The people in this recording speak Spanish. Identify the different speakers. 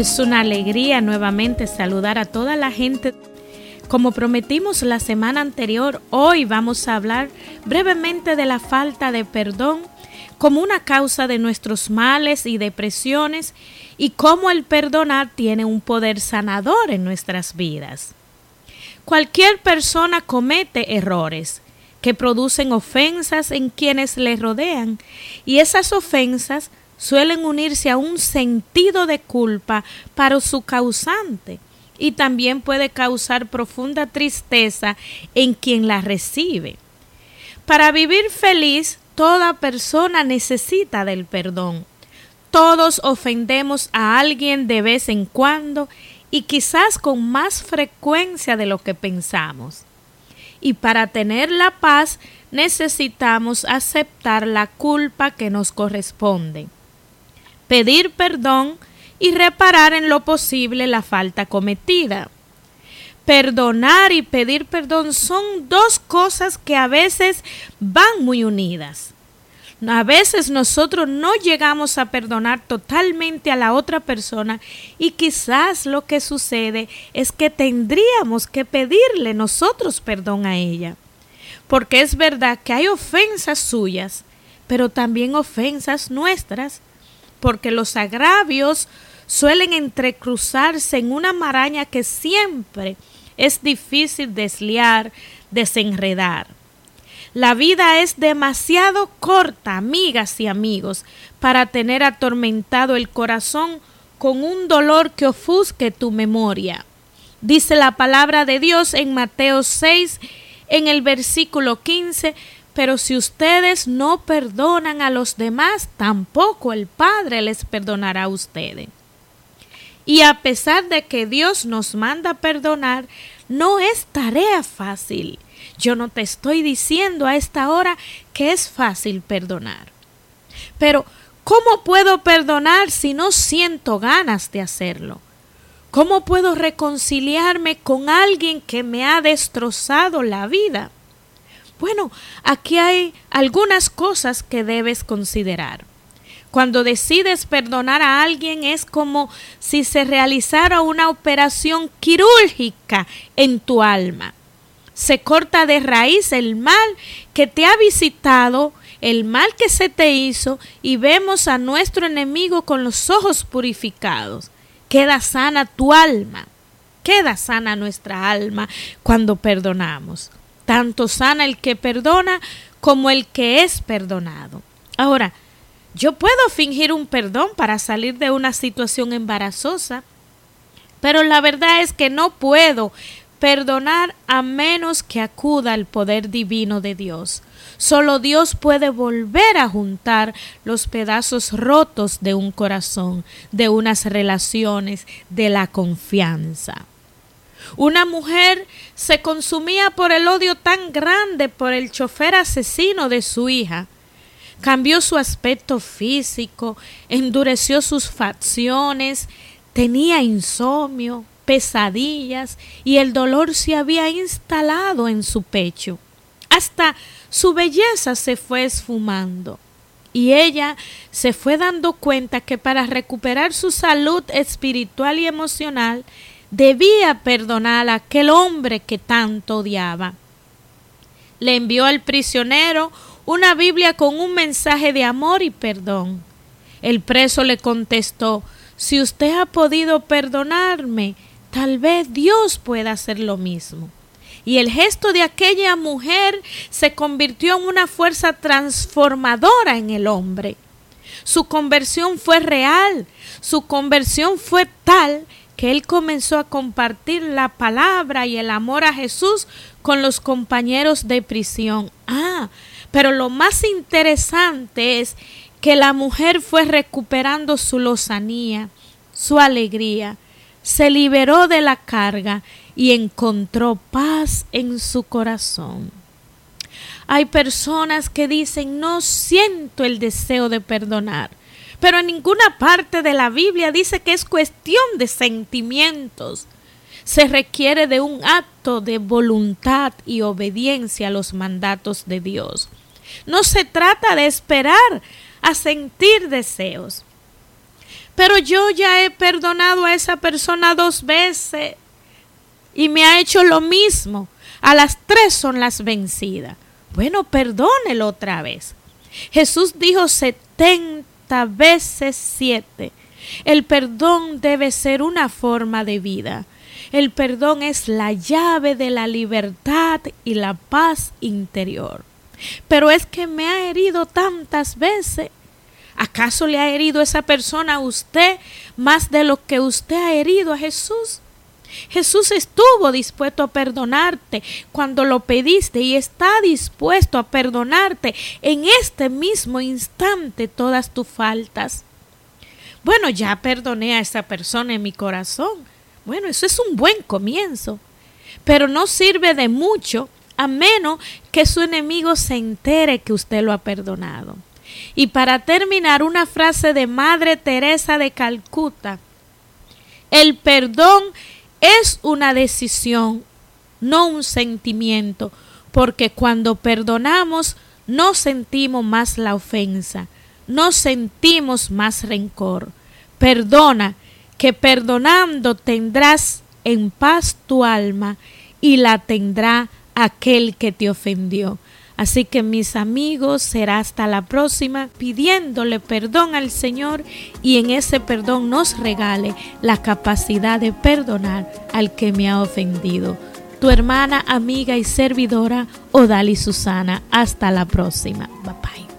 Speaker 1: Es una alegría nuevamente saludar a toda la gente. Como prometimos la semana anterior, hoy vamos a hablar brevemente de la falta de perdón como una causa de nuestros males y depresiones y cómo el perdonar tiene un poder sanador en nuestras vidas. Cualquier persona comete errores que producen ofensas en quienes le rodean y esas ofensas suelen unirse a un sentido de culpa para su causante y también puede causar profunda tristeza en quien la recibe. Para vivir feliz, toda persona necesita del perdón. Todos ofendemos a alguien de vez en cuando y quizás con más frecuencia de lo que pensamos. Y para tener la paz necesitamos aceptar la culpa que nos corresponde pedir perdón y reparar en lo posible la falta cometida. Perdonar y pedir perdón son dos cosas que a veces van muy unidas. A veces nosotros no llegamos a perdonar totalmente a la otra persona y quizás lo que sucede es que tendríamos que pedirle nosotros perdón a ella. Porque es verdad que hay ofensas suyas, pero también ofensas nuestras porque los agravios suelen entrecruzarse en una maraña que siempre es difícil desliar, desenredar. La vida es demasiado corta, amigas y amigos, para tener atormentado el corazón con un dolor que ofusque tu memoria. Dice la palabra de Dios en Mateo 6, en el versículo 15, pero si ustedes no perdonan a los demás, tampoco el Padre les perdonará a ustedes. Y a pesar de que Dios nos manda perdonar, no es tarea fácil. Yo no te estoy diciendo a esta hora que es fácil perdonar. Pero, ¿cómo puedo perdonar si no siento ganas de hacerlo? ¿Cómo puedo reconciliarme con alguien que me ha destrozado la vida? Bueno, aquí hay algunas cosas que debes considerar. Cuando decides perdonar a alguien es como si se realizara una operación quirúrgica en tu alma. Se corta de raíz el mal que te ha visitado, el mal que se te hizo y vemos a nuestro enemigo con los ojos purificados. Queda sana tu alma, queda sana nuestra alma cuando perdonamos tanto sana el que perdona como el que es perdonado. Ahora, yo puedo fingir un perdón para salir de una situación embarazosa, pero la verdad es que no puedo perdonar a menos que acuda al poder divino de Dios. Solo Dios puede volver a juntar los pedazos rotos de un corazón, de unas relaciones, de la confianza. Una mujer se consumía por el odio tan grande por el chofer asesino de su hija. Cambió su aspecto físico, endureció sus facciones, tenía insomnio, pesadillas y el dolor se había instalado en su pecho. Hasta su belleza se fue esfumando. Y ella se fue dando cuenta que para recuperar su salud espiritual y emocional debía perdonar a aquel hombre que tanto odiaba. Le envió al prisionero una Biblia con un mensaje de amor y perdón. El preso le contestó Si usted ha podido perdonarme, tal vez Dios pueda hacer lo mismo. Y el gesto de aquella mujer se convirtió en una fuerza transformadora en el hombre. Su conversión fue real, su conversión fue tal que él comenzó a compartir la palabra y el amor a Jesús con los compañeros de prisión. Ah, pero lo más interesante es que la mujer fue recuperando su lozanía, su alegría, se liberó de la carga y encontró paz en su corazón. Hay personas que dicen, no siento el deseo de perdonar. Pero en ninguna parte de la Biblia dice que es cuestión de sentimientos. Se requiere de un acto de voluntad y obediencia a los mandatos de Dios. No se trata de esperar a sentir deseos. pero yo ya he perdonado a esa persona dos veces y me ha hecho lo mismo. A las tres son las vencidas. Bueno, perdónelo otra vez. Jesús dijo setenta veces siete. El perdón debe ser una forma de vida. El perdón es la llave de la libertad y la paz interior. Pero es que me ha herido tantas veces. ¿Acaso le ha herido esa persona a usted más de lo que usted ha herido a Jesús? Jesús estuvo dispuesto a perdonarte cuando lo pediste y está dispuesto a perdonarte en este mismo instante todas tus faltas. Bueno, ya perdoné a esa persona en mi corazón. Bueno, eso es un buen comienzo, pero no sirve de mucho a menos que su enemigo se entere que usted lo ha perdonado. Y para terminar, una frase de Madre Teresa de Calcuta. El perdón es una decisión, no un sentimiento, porque cuando perdonamos no sentimos más la ofensa, no sentimos más rencor. Perdona, que perdonando tendrás en paz tu alma y la tendrá aquel que te ofendió. Así que mis amigos, será hasta la próxima pidiéndole perdón al Señor y en ese perdón nos regale la capacidad de perdonar al que me ha ofendido. Tu hermana, amiga y servidora, Odali Susana. Hasta la próxima. Bye bye.